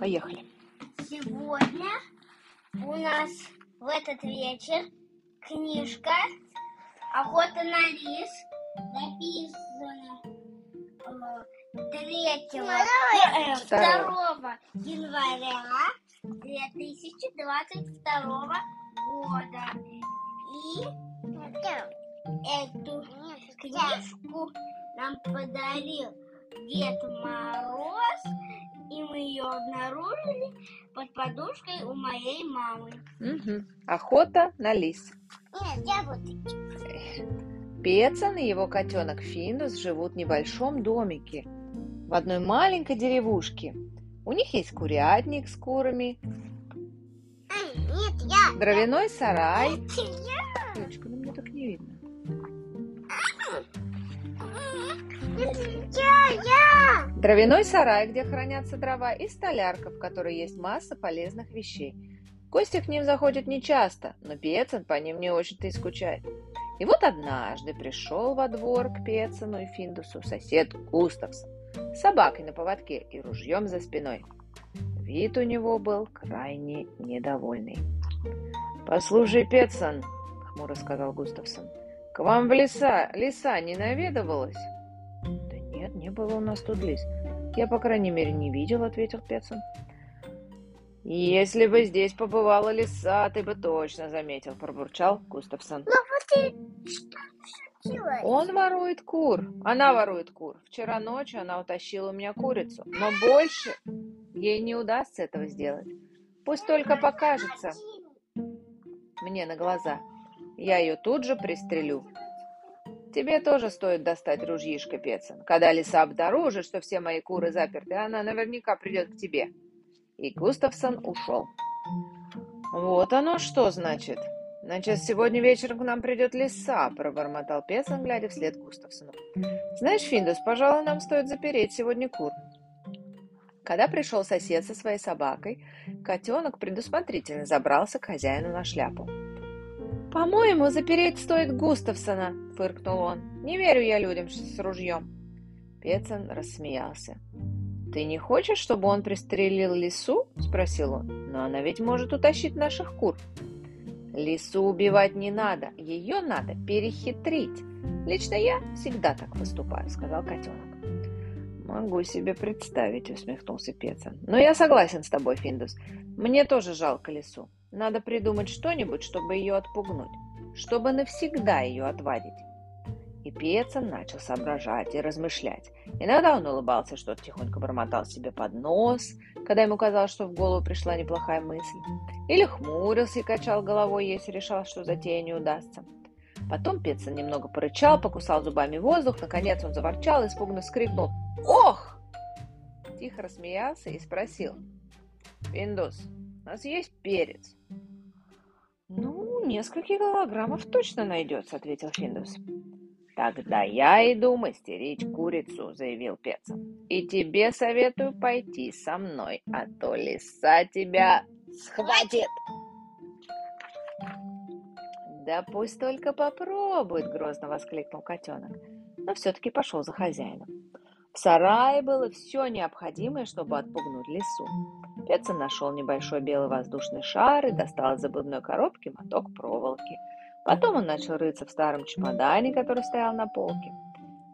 Поехали. Сегодня у нас в этот вечер книжка «Охота на лис» написана э, 3 2 Второго. января 2022 года. И эту книжку нам подарил Дед Мороз, ее обнаружили под подушкой у моей мамы. Мгм. Охота на лис. Нет, я вот Пецан и его котенок Финдус живут в небольшом домике в одной маленькой деревушке. У них есть курятник с курами, Нет, я. дровяной сарай. Я. Девочка, ну мне так не видно. Дровяной сарай, где хранятся дрова, и столярка, в которой есть масса полезных вещей. Гости к ним заходят нечасто, но Пецан по ним не очень-то и скучает. И вот однажды пришел во двор к Пецану и Финдусу сосед Густавсон с собакой на поводке и ружьем за спиной. Вид у него был крайне недовольный. «Послушай, Пецан», — хмуро сказал Густавсон, — «к вам в леса, леса не наведывалась?» «Да нет, не было у нас тут лис. Я, по крайней мере, не видел», — ответил Пецан. «Если бы здесь побывала лиса, ты бы точно заметил», — пробурчал Густавсон. Ну вот и что? Он ворует кур. Она ворует кур. Вчера ночью она утащила у меня курицу. Но больше ей не удастся этого сделать. Пусть только покажется мне на глаза. Я ее тут же пристрелю. Тебе тоже стоит достать ружьишко, Пецан. Когда лиса обнаружит, что все мои куры заперты, она наверняка придет к тебе. И Густавсон ушел. Вот оно что значит. Значит, сегодня вечером к нам придет лиса, пробормотал Пецан, глядя вслед Густавсону. Знаешь, Финдус, пожалуй, нам стоит запереть сегодня кур. Когда пришел сосед со своей собакой, котенок предусмотрительно забрался к хозяину на шляпу. «По-моему, запереть стоит Густавсона», — фыркнул он. «Не верю я людям с ружьем». Пецан рассмеялся. «Ты не хочешь, чтобы он пристрелил лису?» — спросил он. «Но она ведь может утащить наших кур». «Лису убивать не надо, ее надо перехитрить. Лично я всегда так поступаю», — сказал котенок. «Могу себе представить», — усмехнулся Пецан. «Но я согласен с тобой, Финдус. Мне тоже жалко лису. Надо придумать что-нибудь, чтобы ее отпугнуть, чтобы навсегда ее отвадить». И Пецан начал соображать и размышлять. Иногда он улыбался, что-то тихонько бормотал себе под нос, когда ему казалось, что в голову пришла неплохая мысль. Или хмурился и качал головой, если решал, что затея не удастся. Потом Пецан немного порычал, покусал зубами воздух, наконец он заворчал испуганно вскрикнул «Ох!». Тихо рассмеялся и спросил «Пиндус, у нас есть перец?» «Ну, несколько килограммов точно найдется», — ответил Финдус. «Тогда я иду мастерить курицу», — заявил Пецан. «И тебе советую пойти со мной, а то лиса тебя схватит». «Да пусть только попробует», — грозно воскликнул котенок, но все-таки пошел за хозяином. В сарае было все необходимое, чтобы отпугнуть лису. Пецан нашел небольшой белый воздушный шар и достал из забывной коробки моток проволоки. Потом он начал рыться в старом чемодане, который стоял на полке.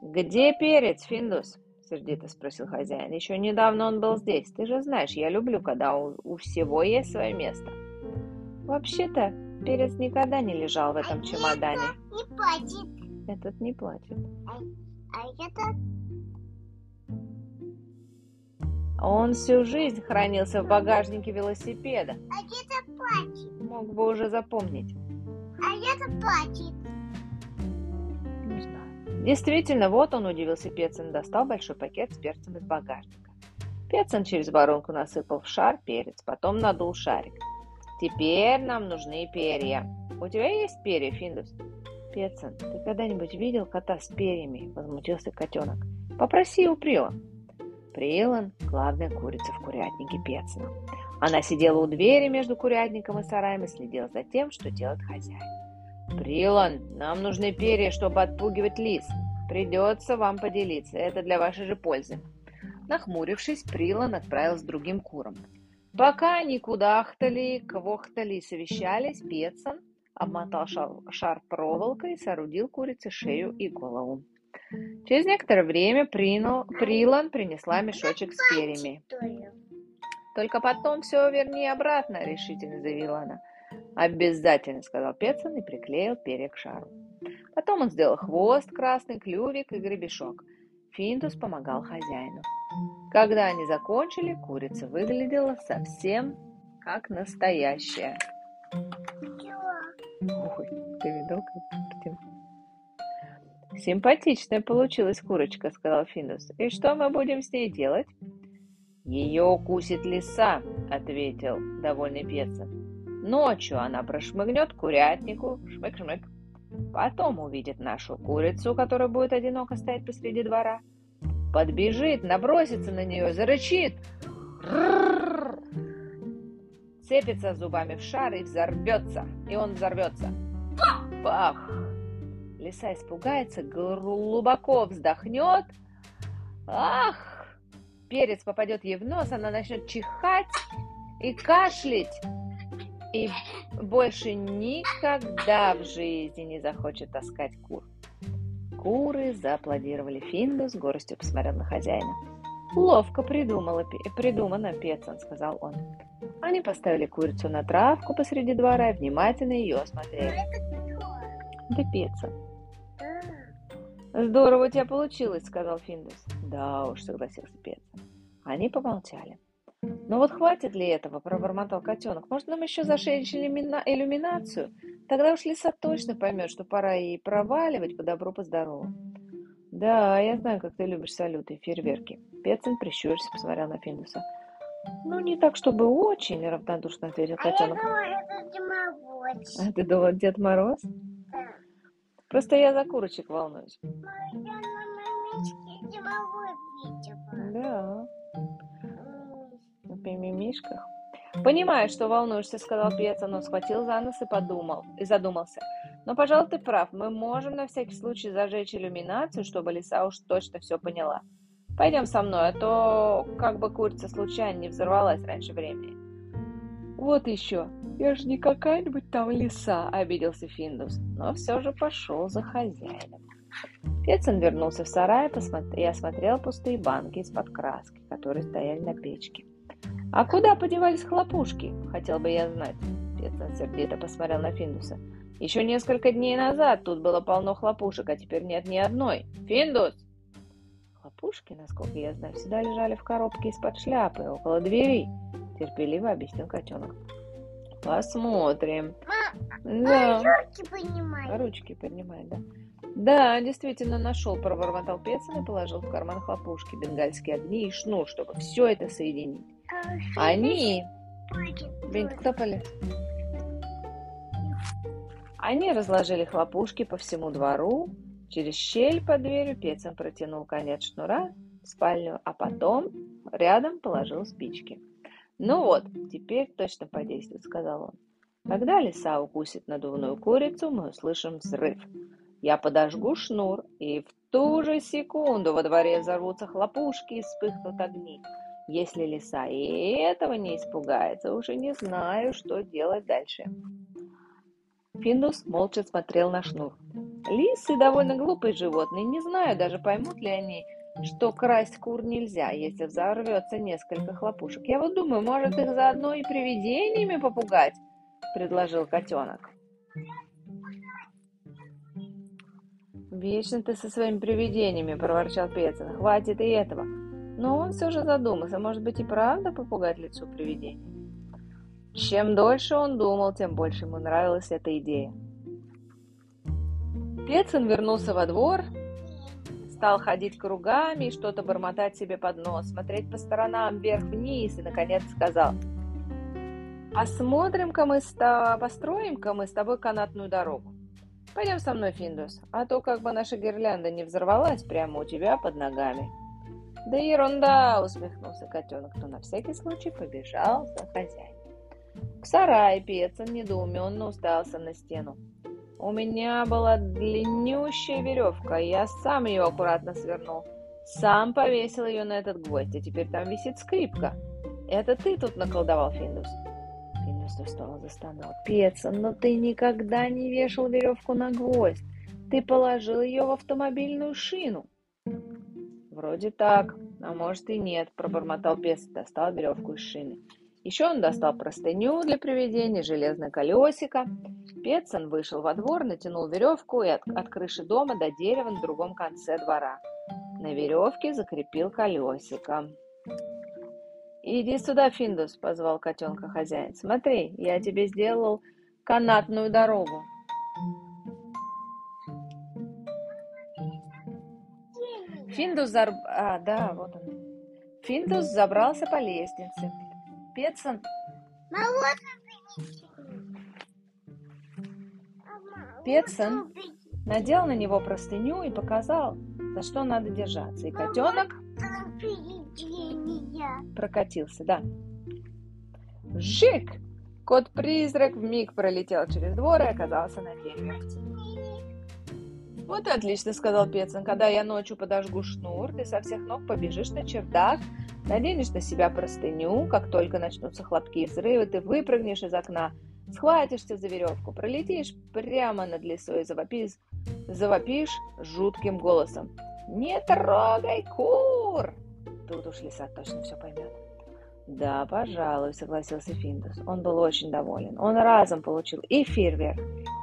«Где перец, Финдус?» — сердито спросил хозяин. «Еще недавно он был здесь. Ты же знаешь, я люблю, когда у, у всего есть свое место». «Вообще-то, перец никогда не лежал в этом чемодане». Не платит. Этот не плачет. А это Он всю жизнь хранился в багажнике велосипеда. а это платит. Мог бы уже запомнить. А это платит. Не знаю. Действительно, вот он удивился Пецин, достал большой пакет с перцем из багажника. Пецин через воронку насыпал в шар перец, потом надул шарик. Теперь нам нужны перья. У тебя есть перья, Финдус? Пецин, ты когда-нибудь видел кота с перьями? Возмутился котенок. Попроси у Прила. Прилан – главная курица в курятнике Пецина. Она сидела у двери между курятником и сараем и следила за тем, что делает хозяин. «Прилан, нам нужны перья, чтобы отпугивать лис. Придется вам поделиться, это для вашей же пользы». Нахмурившись, Прилан отправился другим куром. Пока они кудахтали, квохтали и совещались, Петсон обмотал шар, шар проволокой и соорудил курице шею и голову. Через некоторое время Принал, Прилан принесла мешочек с перьями. «Только потом все верни обратно», — решительно заявила она. «Обязательно», — сказал Петсон и приклеил перья к шару. Потом он сделал хвост, красный клювик и гребешок. Финтус помогал хозяину. Когда они закончили, курица выглядела совсем как настоящая. Ой, ты видел, как Симпатичная получилась курочка, сказал Финус. И что мы будем с ней делать? Ее укусит лиса, ответил довольный Петсон. Ночью она прошмыгнет курятнику, шмык-шмык. Потом увидит нашу курицу, которая будет одиноко стоять посреди двора подбежит, набросится на нее, зарычит, цепится зубами в шар и взорвется, и он взорвется. Пах! Лиса испугается, глубоко вздохнет. Ах! Перец попадет ей в нос, она начнет чихать и кашлять. И больше никогда в жизни не захочет таскать кур. Куры зааплодировали. Финду с горстью посмотрел на хозяина. «Ловко придумала, придумано, Петсон», — сказал он. Они поставили курицу на травку посреди двора и внимательно ее осмотрели. «Да, Петсон». «Здорово у тебя получилось», — сказал Финдус. «Да уж», — согласился Петсон. Они помолчали. «Ну вот хватит ли этого?» – пробормотал котенок. «Может, нам еще зашить иллюминацию? Тогда уж лиса точно поймет, что пора ей проваливать по добру, по здорову». «Да, я знаю, как ты любишь салюты и фейерверки». Петсон, прищурился, посмотрел на Финдуса. «Ну, не так, чтобы очень», – равнодушно ответил котенок. А я думала, это Дед Мороз. А ты думал, Дед Мороз? Да. Просто я за курочек волнуюсь. Я на мамичке Дед Мороз видела. Да мимишках. «Понимаю, что волнуешься», — сказал Пьеца, но схватил за нос и подумал, и задумался. «Но, пожалуй, ты прав. Мы можем на всякий случай зажечь иллюминацию, чтобы лиса уж точно все поняла. Пойдем со мной, а то как бы курица случайно не взорвалась раньше времени». «Вот еще. Я же не какая-нибудь там лиса», — обиделся Финдус, но все же пошел за хозяином. Пецин вернулся в сарай и осмотрел пустые банки из-под краски, которые стояли на печке. «А куда подевались хлопушки?» – хотел бы я знать. Петсон сердито посмотрел на Финдуса. «Еще несколько дней назад тут было полно хлопушек, а теперь нет ни одной. Финдус!» «Хлопушки, насколько я знаю, всегда лежали в коробке из-под шляпы, около двери», – терпеливо объяснил котенок. «Посмотрим». Да. Ручки поднимай. Ручки поднимай, да. Да, действительно нашел, пробормотал Петсон и положил в карман хлопушки, бенгальские огни и шнур, чтобы все это соединить. Они... Блин, кто полез? Они разложили хлопушки по всему двору. Через щель под дверью Пецин протянул конец шнура в спальню, а потом рядом положил спички. «Ну вот, теперь точно подействует», — сказал он. «Когда лиса укусит надувную курицу, мы услышим взрыв. Я подожгу шнур, и в ту же секунду во дворе взорвутся хлопушки и вспыхнут огни. Если лиса и этого не испугается, уже не знаю, что делать дальше. Финдус молча смотрел на шнур. Лисы довольно глупые животные, не знаю, даже поймут ли они, что красть кур нельзя, если взорвется несколько хлопушек. Я вот думаю, может их заодно и привидениями попугать, предложил котенок. Вечно ты со своими привидениями, проворчал Пецин. Хватит и этого. Но он все же задумался, может быть и правда попугать лицо привидения. Чем дольше он думал, тем больше ему нравилась эта идея. Пецин вернулся во двор, стал ходить кругами и что-то бормотать себе под нос, смотреть по сторонам вверх-вниз и, наконец, сказал, «Посмотрим-ка мы, построим-ка мы с тобой канатную дорогу. Пойдем со мной, Финдус, а то как бы наша гирлянда не взорвалась прямо у тебя под ногами». Да ерунда, усмехнулся котенок, но на всякий случай побежал за хозяином. В сарае Пецин недоуменно уставился на стену. У меня была длиннющая веревка, я сам ее аккуратно свернул. Сам повесил ее на этот гвоздь, а теперь там висит скрипка. Это ты тут наколдовал, Финдус? Финдус устало застонал. Пеца, но ты никогда не вешал веревку на гвоздь. Ты положил ее в автомобильную шину. Вроде так, а может и нет, пробормотал Пец и достал веревку из шины. Еще он достал простыню для приведения, железное колесико. Петсон вышел во двор, натянул веревку и от, от крыши дома до дерева на другом конце двора. На веревке закрепил колесико. «Иди сюда, Финдус», — позвал котенка хозяин. «Смотри, я тебе сделал канатную дорогу». Финдус зар... А, да, вот он. Финдус забрался по лестнице. Петсон... Петсон надел на него простыню и показал, за что надо держаться. И котенок прокатился, да. Жик! Кот-призрак вмиг пролетел через двор и оказался на дереве. Вот и отлично, сказал Петсон. Когда я ночью подожгу шнур, ты со всех ног побежишь на чердак, наденешь на себя простыню, как только начнутся хлопки и взрывы, ты выпрыгнешь из окна, схватишься за веревку, пролетишь прямо над лесой и завопишь, завопишь жутким голосом. «Не трогай кур!» Тут уж лиса точно все поймет. «Да, пожалуй», — согласился Финдус. Он был очень доволен. Он разом получил и фейерверк,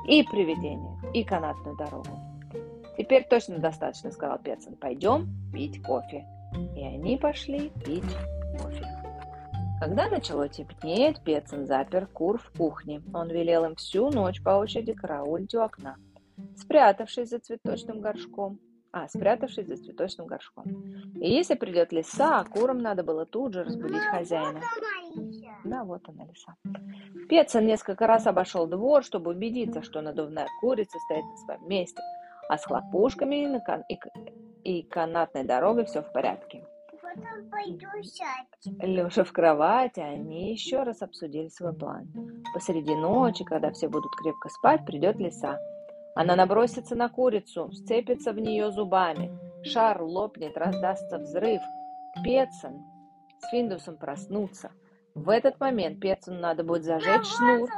и привидение, и канатную дорогу. «Теперь точно достаточно», — сказал Петсон. «Пойдем пить кофе». И они пошли пить кофе. Когда начало темнеть, Петсон запер кур в кухне. Он велел им всю ночь по очереди караулить у окна, спрятавшись за цветочным горшком. А, спрятавшись за цветочным горшком. И если придет лиса, курам надо было тут же разбудить хозяина. Да, вот она лиса. Петсон несколько раз обошел двор, чтобы убедиться, что надувная курица стоит на своем месте, а с хлопушками и, кан- и, и канатной дорогой все в порядке. Потом пойду сядь. Лежа в кровати, они еще раз обсудили свой план. Посреди ночи, когда все будут крепко спать, придет лиса. Она набросится на курицу, вцепится в нее зубами. Шар лопнет, раздастся взрыв. Петсон с Финдусом проснутся. В этот момент Петсону надо будет зажечь шнур,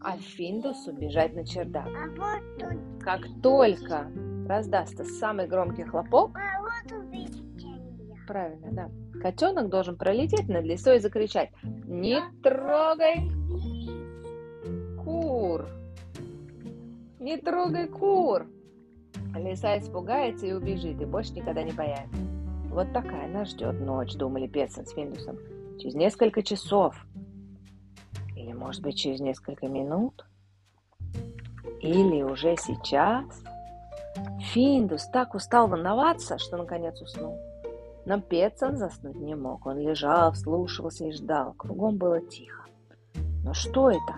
а Финдусу бежать на чердак. А Как только раздастся самый громкий хлопок, правильно, да, котенок должен пролететь над лесой и закричать «Не трогай кур! Не трогай кур!» Лиса испугается и убежит, и больше никогда не появится. Вот такая нас ждет ночь, думали Петсон с Финдусом. Через несколько часов. Или, может быть, через несколько минут. Или уже сейчас. Финдус так устал волноваться, что наконец уснул. Но Петсон заснуть не мог. Он лежал, вслушивался и ждал. Кругом было тихо. Но что это?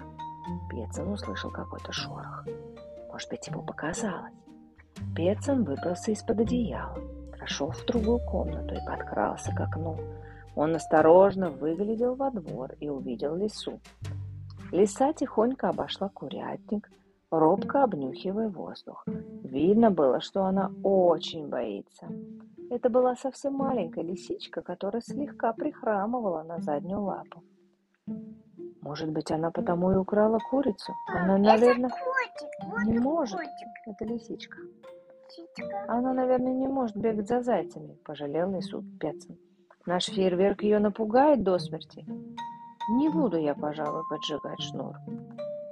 Петсон услышал какой-то шорох. Может быть, ему показалось. Петсон выбрался из-под одеяла, прошел в другую комнату и подкрался к окну. Он осторожно выглядел во двор и увидел лису. Лиса тихонько обошла курятник, робко обнюхивая воздух. Видно было, что она очень боится. Это была совсем маленькая лисичка, которая слегка прихрамывала на заднюю лапу. Может быть, она потому и украла курицу? Она, наверное, не может. Это лисичка. Она, наверное, не может бегать за зайцами, пожалел лису Петсон. Наш фейерверк ее напугает до смерти. Не буду я, пожалуй, поджигать шнур.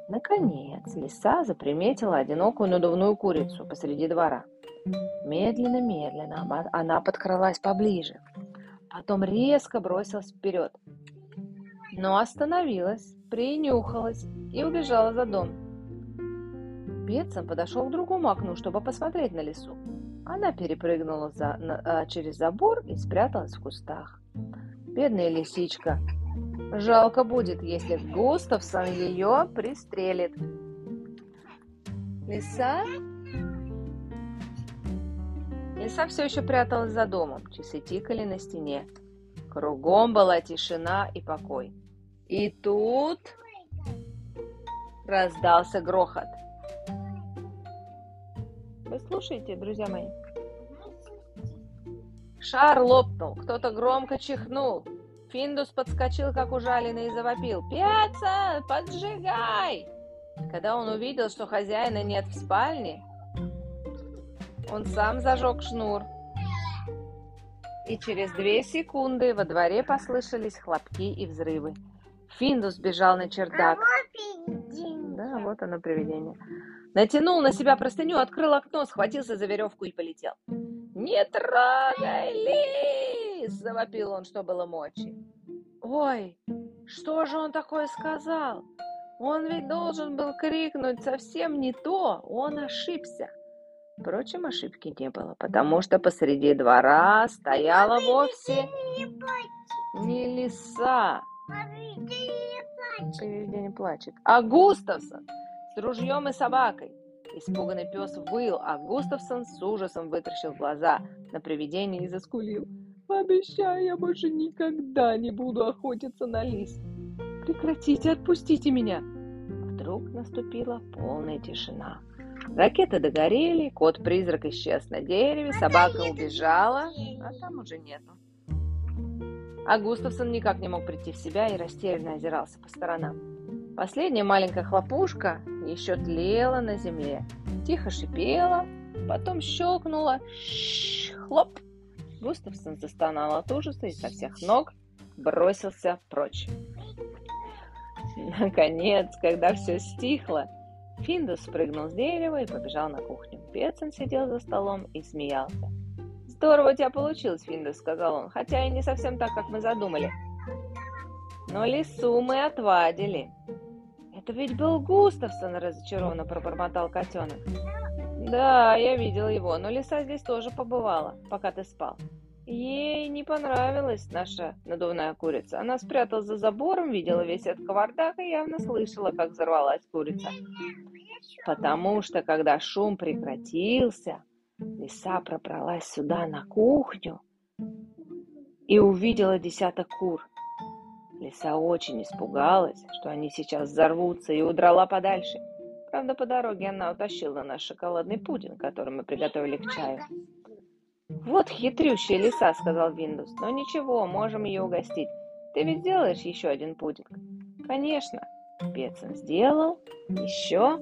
Наконец, лиса заприметила одинокую надувную курицу посреди двора. Медленно-медленно она подкралась поближе. Потом резко бросилась вперед. Но остановилась, принюхалась и убежала за дом. Петсон подошел к другому окну, чтобы посмотреть на лису. Она перепрыгнула за- на- а, через забор и спряталась в кустах. Бедная лисичка. Жалко будет, если Густавсон ее пристрелит. Лиса? Лиса все еще пряталась за домом. Часы тикали на стене. Кругом была тишина и покой. И тут раздался грохот. Вы слушаете, друзья мои? Шар лопнул, кто-то громко чихнул. Финдус подскочил, как ужаленный, и завопил. «Пятся! Поджигай!» Когда он увидел, что хозяина нет в спальне, он сам зажег шнур. И через две секунды во дворе послышались хлопки и взрывы. Финдус бежал на чердак. Да, вот оно привидение. Натянул на себя простыню, открыл окно, схватился за веревку и полетел. «Не трогай лис!» – завопил он, что было мочи. «Ой, что же он такое сказал? Он ведь должен был крикнуть совсем не то, он ошибся». Впрочем, ошибки не было, потому что посреди двора стояла вовсе не лиса. Привидение плачет. А Густавсон с ружьем и собакой. Испуганный пес выл, а Густавсон с ужасом вытращил глаза на привидение и заскулил. «Обещаю, я больше никогда не буду охотиться на лис. Прекратите, отпустите меня!» Вдруг наступила полная тишина. Ракеты догорели, кот-призрак исчез на дереве, собака убежала, а там уже нету. А Густавсон никак не мог прийти в себя и растерянно озирался по сторонам. Последняя маленькая хлопушка еще тлела на земле. Тихо шипела, потом щелкнула. хлоп! Густавсон застонал от ужаса и со всех ног бросился прочь. Наконец, когда все стихло, Финдус спрыгнул с дерева и побежал на кухню. Пецин сидел за столом и смеялся. «Здорово у тебя получилось, Финдус», — сказал он, «хотя и не совсем так, как мы задумали. Но лесу мы отвадили. «Это ведь был Густавсон!» – разочарованно пробормотал котенок. «Да, я видел его, но лиса здесь тоже побывала, пока ты спал. Ей не понравилась наша надувная курица. Она спряталась за забором, видела весь этот кавардак и явно слышала, как взорвалась курица. Потому что, когда шум прекратился, лиса пробралась сюда на кухню и увидела десяток кур. Лиса очень испугалась, что они сейчас взорвутся, и удрала подальше. Правда, по дороге она утащила наш шоколадный пудинг, который мы приготовили к чаю. «Вот хитрющая лиса», — сказал Виндус. «Но ничего, можем ее угостить. Ты ведь сделаешь еще один пудинг?» «Конечно». Пецин сделал еще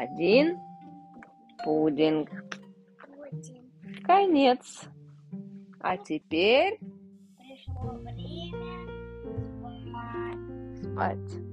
один пудинг. Конец. А теперь Пришло время спать.